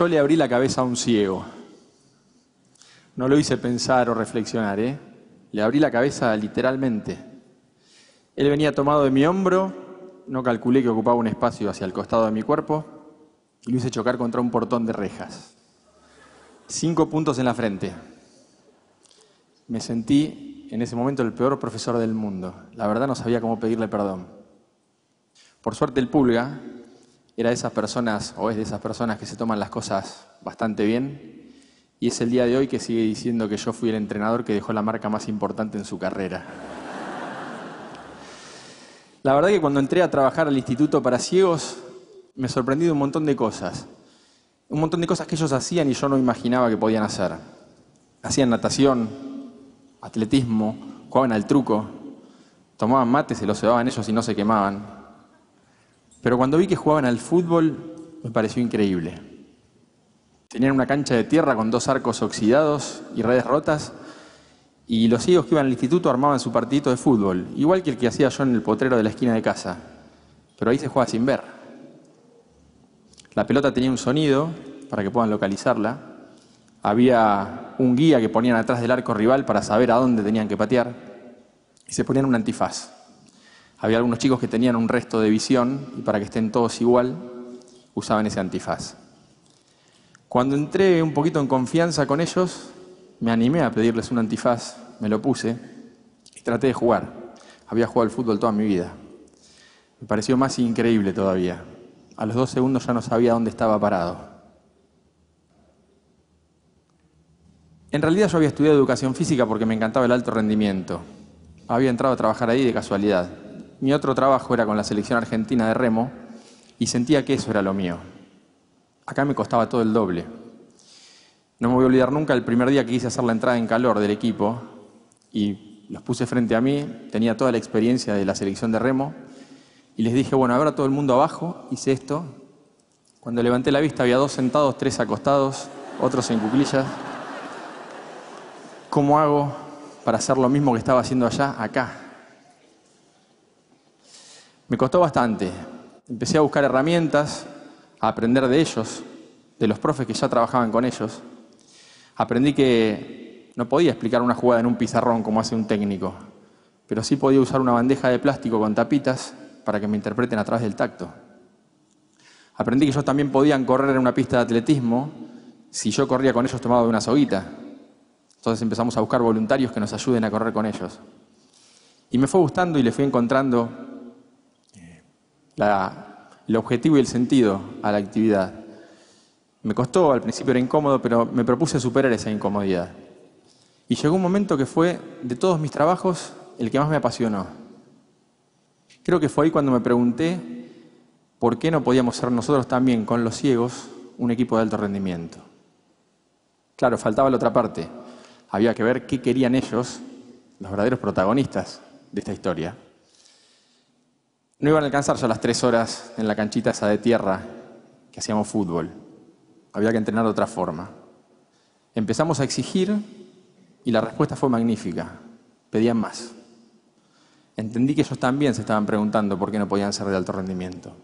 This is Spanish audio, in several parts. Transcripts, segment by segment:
Yo le abrí la cabeza a un ciego. No lo hice pensar o reflexionar, ¿eh? Le abrí la cabeza literalmente. Él venía tomado de mi hombro, no calculé que ocupaba un espacio hacia el costado de mi cuerpo y lo hice chocar contra un portón de rejas. Cinco puntos en la frente. Me sentí en ese momento el peor profesor del mundo. La verdad no sabía cómo pedirle perdón. Por suerte el pulga era de esas personas, o es de esas personas que se toman las cosas bastante bien, y es el día de hoy que sigue diciendo que yo fui el entrenador que dejó la marca más importante en su carrera. La verdad que cuando entré a trabajar al Instituto para Ciegos, me sorprendí de un montón de cosas. Un montón de cosas que ellos hacían y yo no imaginaba que podían hacer. Hacían natación, atletismo, jugaban al truco, tomaban mate, se los cebaban ellos y no se quemaban. Pero cuando vi que jugaban al fútbol, me pareció increíble. Tenían una cancha de tierra con dos arcos oxidados y redes rotas, y los ciegos que iban al instituto armaban su partidito de fútbol, igual que el que hacía yo en el potrero de la esquina de casa. Pero ahí se juega sin ver. La pelota tenía un sonido para que puedan localizarla. Había un guía que ponían atrás del arco rival para saber a dónde tenían que patear. Y se ponían un antifaz. Había algunos chicos que tenían un resto de visión y para que estén todos igual usaban ese antifaz. Cuando entré un poquito en confianza con ellos, me animé a pedirles un antifaz, me lo puse y traté de jugar. Había jugado al fútbol toda mi vida. Me pareció más increíble todavía. A los dos segundos ya no sabía dónde estaba parado. En realidad yo había estudiado educación física porque me encantaba el alto rendimiento. Había entrado a trabajar ahí de casualidad. Mi otro trabajo era con la selección argentina de remo y sentía que eso era lo mío. Acá me costaba todo el doble. No me voy a olvidar nunca el primer día que quise hacer la entrada en calor del equipo y los puse frente a mí, tenía toda la experiencia de la selección de remo y les dije, bueno, ahora todo el mundo abajo, hice esto. Cuando levanté la vista había dos sentados, tres acostados, otros en cuclillas. ¿Cómo hago para hacer lo mismo que estaba haciendo allá, acá? Me costó bastante. Empecé a buscar herramientas, a aprender de ellos, de los profes que ya trabajaban con ellos. Aprendí que no podía explicar una jugada en un pizarrón como hace un técnico, pero sí podía usar una bandeja de plástico con tapitas para que me interpreten a través del tacto. Aprendí que ellos también podían correr en una pista de atletismo si yo corría con ellos tomado de una soguita. Entonces empezamos a buscar voluntarios que nos ayuden a correr con ellos. Y me fue gustando y le fui encontrando el objetivo y el sentido a la actividad. Me costó, al principio era incómodo, pero me propuse superar esa incomodidad. Y llegó un momento que fue, de todos mis trabajos, el que más me apasionó. Creo que fue ahí cuando me pregunté por qué no podíamos ser nosotros también, con los ciegos, un equipo de alto rendimiento. Claro, faltaba la otra parte. Había que ver qué querían ellos, los verdaderos protagonistas de esta historia. No iban a alcanzar ya las tres horas en la canchita esa de tierra que hacíamos fútbol. Había que entrenar de otra forma. Empezamos a exigir y la respuesta fue magnífica. Pedían más. Entendí que ellos también se estaban preguntando por qué no podían ser de alto rendimiento.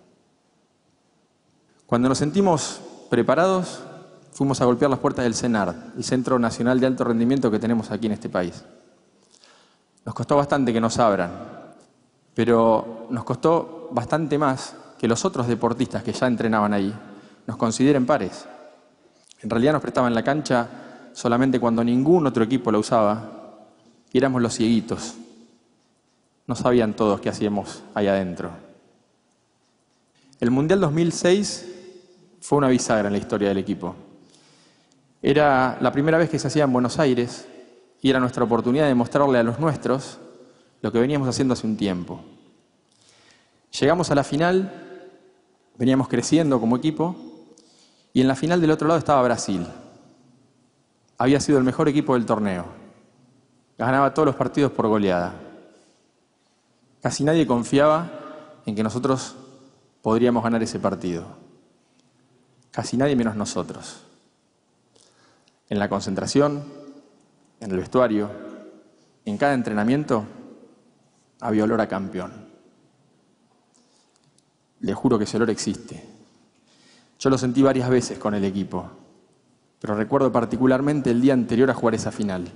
Cuando nos sentimos preparados, fuimos a golpear las puertas del CENAR, el Centro Nacional de Alto Rendimiento que tenemos aquí en este país. Nos costó bastante que nos abran, pero nos costó bastante más que los otros deportistas que ya entrenaban ahí nos consideren pares. En realidad nos prestaban la cancha solamente cuando ningún otro equipo la usaba y éramos los cieguitos. No sabían todos qué hacíamos ahí adentro. El Mundial 2006 fue una bisagra en la historia del equipo. Era la primera vez que se hacía en Buenos Aires y era nuestra oportunidad de mostrarle a los nuestros lo que veníamos haciendo hace un tiempo. Llegamos a la final, veníamos creciendo como equipo y en la final del otro lado estaba Brasil. Había sido el mejor equipo del torneo. Ganaba todos los partidos por goleada. Casi nadie confiaba en que nosotros podríamos ganar ese partido. Casi nadie menos nosotros. En la concentración, en el vestuario, en cada entrenamiento, había olor a campeón. Le juro que ese olor existe. Yo lo sentí varias veces con el equipo, pero recuerdo particularmente el día anterior a jugar esa final.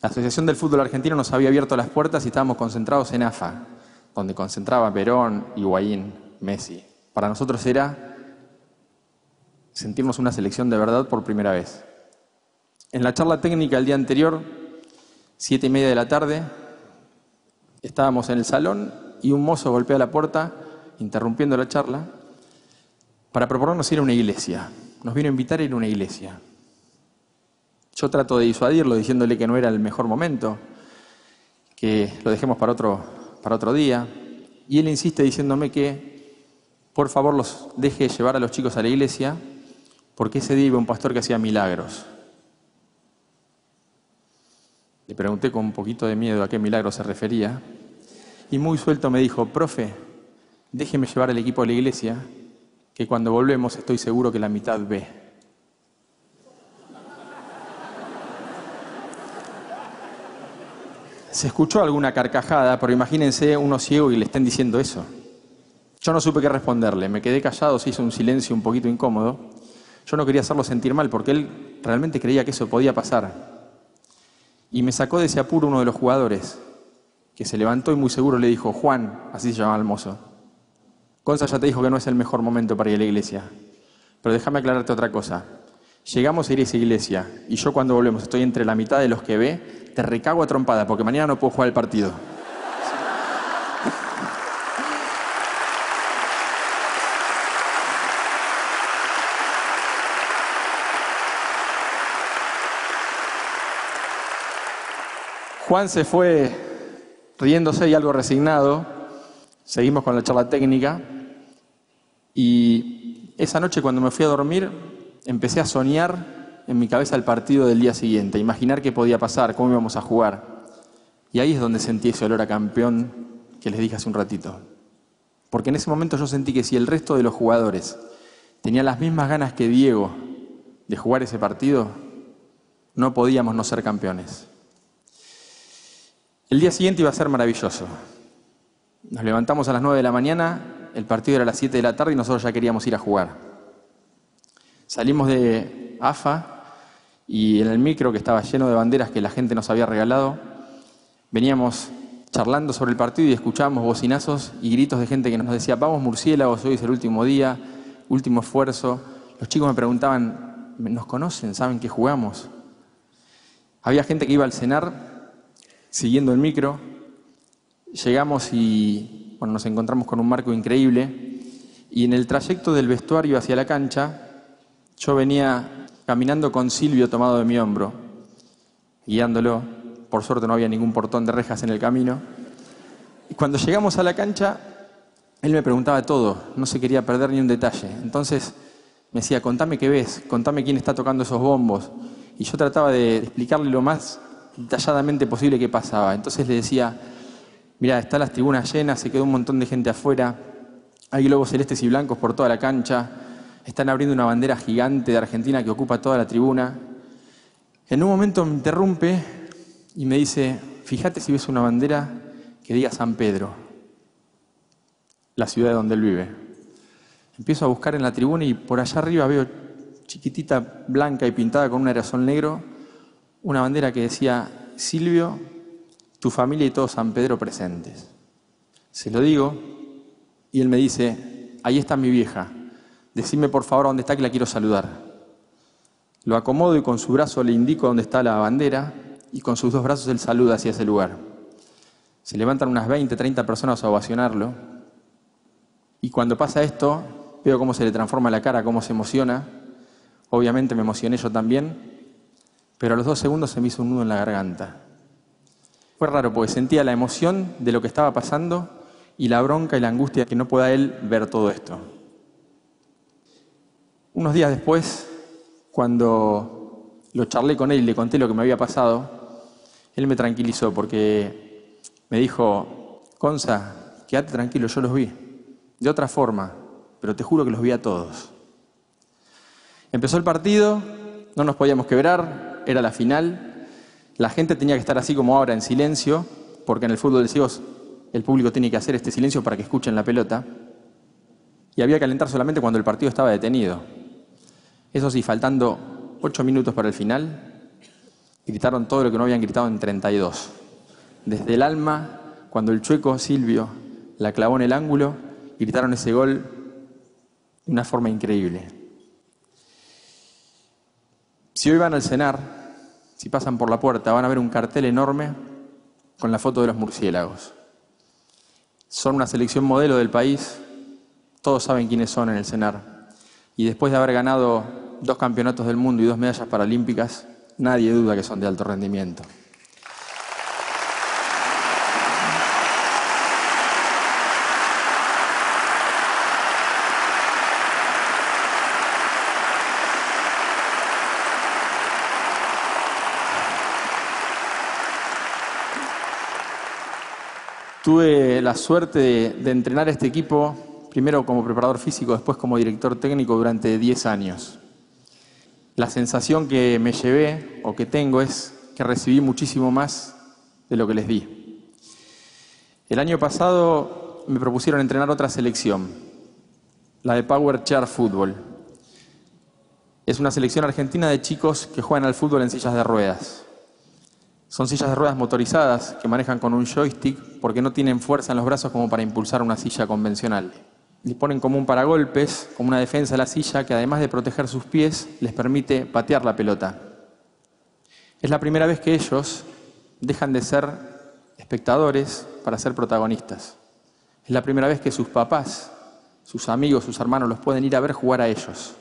La Asociación del Fútbol Argentino nos había abierto las puertas y estábamos concentrados en AFA, donde concentraba Perón, Higuaín, Messi. Para nosotros era sentirnos una selección de verdad por primera vez. En la charla técnica el día anterior, siete y media de la tarde, estábamos en el salón y un mozo golpea la puerta, interrumpiendo la charla, para proponernos ir a una iglesia. Nos vino a invitar a ir a una iglesia. Yo trato de disuadirlo diciéndole que no era el mejor momento, que lo dejemos para otro, para otro día. Y él insiste diciéndome que por favor los deje llevar a los chicos a la iglesia, porque ese día iba un pastor que hacía milagros. Le pregunté con un poquito de miedo a qué milagro se refería, y muy suelto me dijo, profe, déjeme llevar al equipo a la iglesia, que cuando volvemos estoy seguro que la mitad ve. Se escuchó alguna carcajada, pero imagínense uno ciego y le estén diciendo eso. Yo no supe qué responderle, me quedé callado, se hizo un silencio un poquito incómodo. Yo no quería hacerlo sentir mal porque él realmente creía que eso podía pasar. Y me sacó de ese apuro uno de los jugadores, que se levantó y muy seguro le dijo, Juan, así se llamaba el mozo, Gonza ya te dijo que no es el mejor momento para ir a la iglesia. Pero déjame aclararte otra cosa. Llegamos a ir a esa iglesia y yo cuando volvemos estoy entre la mitad de los que ve, te recago a trompada porque mañana no puedo jugar el partido. Juan se fue riéndose y algo resignado. Seguimos con la charla técnica. Y esa noche cuando me fui a dormir, empecé a soñar en mi cabeza el partido del día siguiente, imaginar qué podía pasar, cómo íbamos a jugar. Y ahí es donde sentí ese olor a campeón que les dije hace un ratito. Porque en ese momento yo sentí que si el resto de los jugadores tenían las mismas ganas que Diego de jugar ese partido, no podíamos no ser campeones. El día siguiente iba a ser maravilloso. Nos levantamos a las 9 de la mañana el partido era a las 7 de la tarde y nosotros ya queríamos ir a jugar. Salimos de AFA y en el micro que estaba lleno de banderas que la gente nos había regalado, veníamos charlando sobre el partido y escuchábamos bocinazos y gritos de gente que nos decía, vamos murciélagos, hoy es el último día, último esfuerzo. Los chicos me preguntaban, ¿nos conocen? ¿Saben que jugamos? Había gente que iba al cenar siguiendo el micro. Llegamos y bueno, nos encontramos con un marco increíble y en el trayecto del vestuario hacia la cancha, yo venía caminando con Silvio tomado de mi hombro, guiándolo. Por suerte no había ningún portón de rejas en el camino. Y cuando llegamos a la cancha, él me preguntaba todo, no se quería perder ni un detalle. Entonces me decía, contame qué ves, contame quién está tocando esos bombos. Y yo trataba de explicarle lo más detalladamente posible qué pasaba. Entonces le decía, Mira, están las tribunas llenas, se quedó un montón de gente afuera, hay globos celestes y blancos por toda la cancha, están abriendo una bandera gigante de Argentina que ocupa toda la tribuna. En un momento me interrumpe y me dice, fíjate si ves una bandera que diga San Pedro, la ciudad donde él vive. Empiezo a buscar en la tribuna y por allá arriba veo chiquitita, blanca y pintada con un aerosol negro, una bandera que decía Silvio tu familia y todo San Pedro presentes. Se lo digo y él me dice, ahí está mi vieja, decime por favor dónde está que la quiero saludar. Lo acomodo y con su brazo le indico dónde está la bandera y con sus dos brazos él saluda hacia ese lugar. Se levantan unas 20, 30 personas a ovacionarlo y cuando pasa esto veo cómo se le transforma la cara, cómo se emociona. Obviamente me emocioné yo también, pero a los dos segundos se me hizo un nudo en la garganta. Fue raro porque sentía la emoción de lo que estaba pasando y la bronca y la angustia que no pueda él ver todo esto. Unos días después, cuando lo charlé con él y le conté lo que me había pasado, él me tranquilizó porque me dijo, Conza, quédate tranquilo, yo los vi. De otra forma, pero te juro que los vi a todos. Empezó el partido, no nos podíamos quebrar, era la final, la gente tenía que estar así como ahora, en silencio, porque en el fútbol de ciegos el público tiene que hacer este silencio para que escuchen la pelota. y había que alentar solamente cuando el partido estaba detenido. Eso sí, faltando ocho minutos para el final, gritaron todo lo que no habían gritado en 32. Desde el alma, cuando el chueco Silvio la clavó en el ángulo, gritaron ese gol de una forma increíble. Si hoy van al cenar, si pasan por la puerta, van a ver un cartel enorme con la foto de los murciélagos. Son una selección modelo del país, todos saben quiénes son en el cenar. Y después de haber ganado dos campeonatos del mundo y dos medallas paralímpicas, nadie duda que son de alto rendimiento. Tuve la suerte de, entrenar a este equipo, primero como preparador físico, después como director técnico durante 10 años. La sensación que me llevé o que tengo es que recibí muchísimo más de lo que les di. El año pasado me propusieron entrenar otra selección, la de Power Chair Football. Es una selección argentina de chicos que juegan al fútbol en sillas de ruedas. Son sillas de ruedas motorizadas que manejan con un joystick porque no tienen fuerza en los brazos como para impulsar una silla convencional. Disponen como un paragolpes, como una defensa de la silla que además de proteger sus pies, les permite patear la pelota. Es la primera vez que ellos dejan de ser espectadores para ser protagonistas. Es la primera vez que sus papás, sus amigos, sus hermanos los pueden ir a ver jugar a ellos.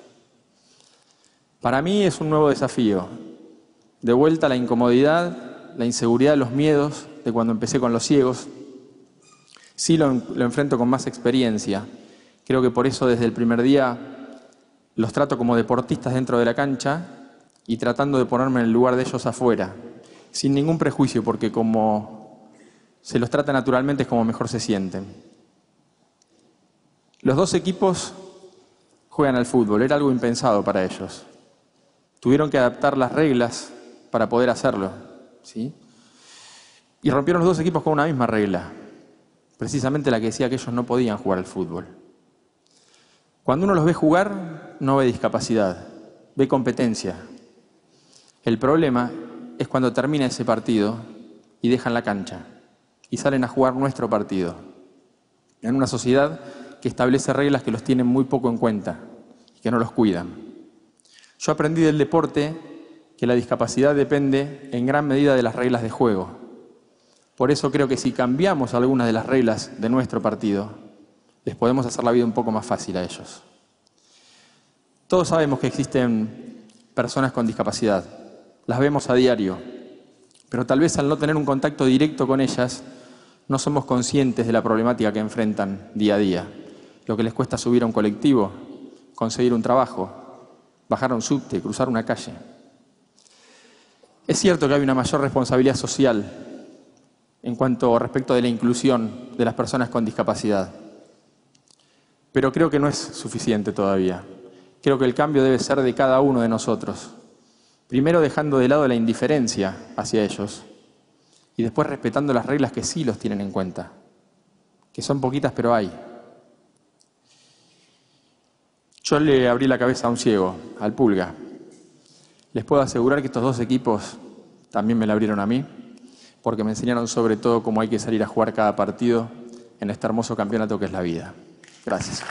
Para mí es un nuevo desafío. De vuelta la incomodidad la inseguridad, los miedos de cuando empecé con los ciegos. Sí lo, enfrento con más experiencia. Creo que por eso desde el primer día los trato como deportistas dentro de la cancha y tratando de ponerme en el lugar de ellos afuera, sin ningún prejuicio, porque como se los trata naturalmente es como mejor se sienten. Los dos equipos juegan al fútbol, era algo impensado para ellos. Tuvieron que adaptar las reglas para poder hacerlo. ¿sí? Y rompieron los dos equipos con una misma regla, precisamente la que decía que ellos no podían jugar al fútbol. Cuando uno los ve jugar, no ve discapacidad, ve competencia. El problema es cuando termina ese partido y dejan la cancha y salen a jugar nuestro partido, en una sociedad que establece reglas que los tienen muy poco en cuenta y que no los cuidan. Yo aprendí del deporte que la discapacidad depende en gran medida de las reglas de juego. Por eso creo que si cambiamos algunas de las reglas de nuestro partido, les podemos hacer la vida un poco más fácil a ellos. Todos sabemos que existen personas con discapacidad, las vemos a diario, pero tal vez al no tener un contacto directo con ellas, no somos conscientes de la problemática que enfrentan día a día, lo que les cuesta subir a un colectivo, conseguir un trabajo, bajar a un subte, cruzar una calle. Es cierto que hay una mayor responsabilidad social en cuanto respecto de la inclusión de las personas con discapacidad, pero creo que no es suficiente todavía. Creo que el cambio debe ser de cada uno de nosotros. Primero dejando de lado la indiferencia hacia ellos y después respetando las reglas que sí los tienen en cuenta, que son poquitas pero hay. Yo le abrí la cabeza a un ciego, al pulga, les puedo asegurar que estos dos equipos también me la abrieron a mí, porque me enseñaron sobre todo cómo hay que salir a jugar cada partido en este hermoso campeonato que es la vida. Gracias.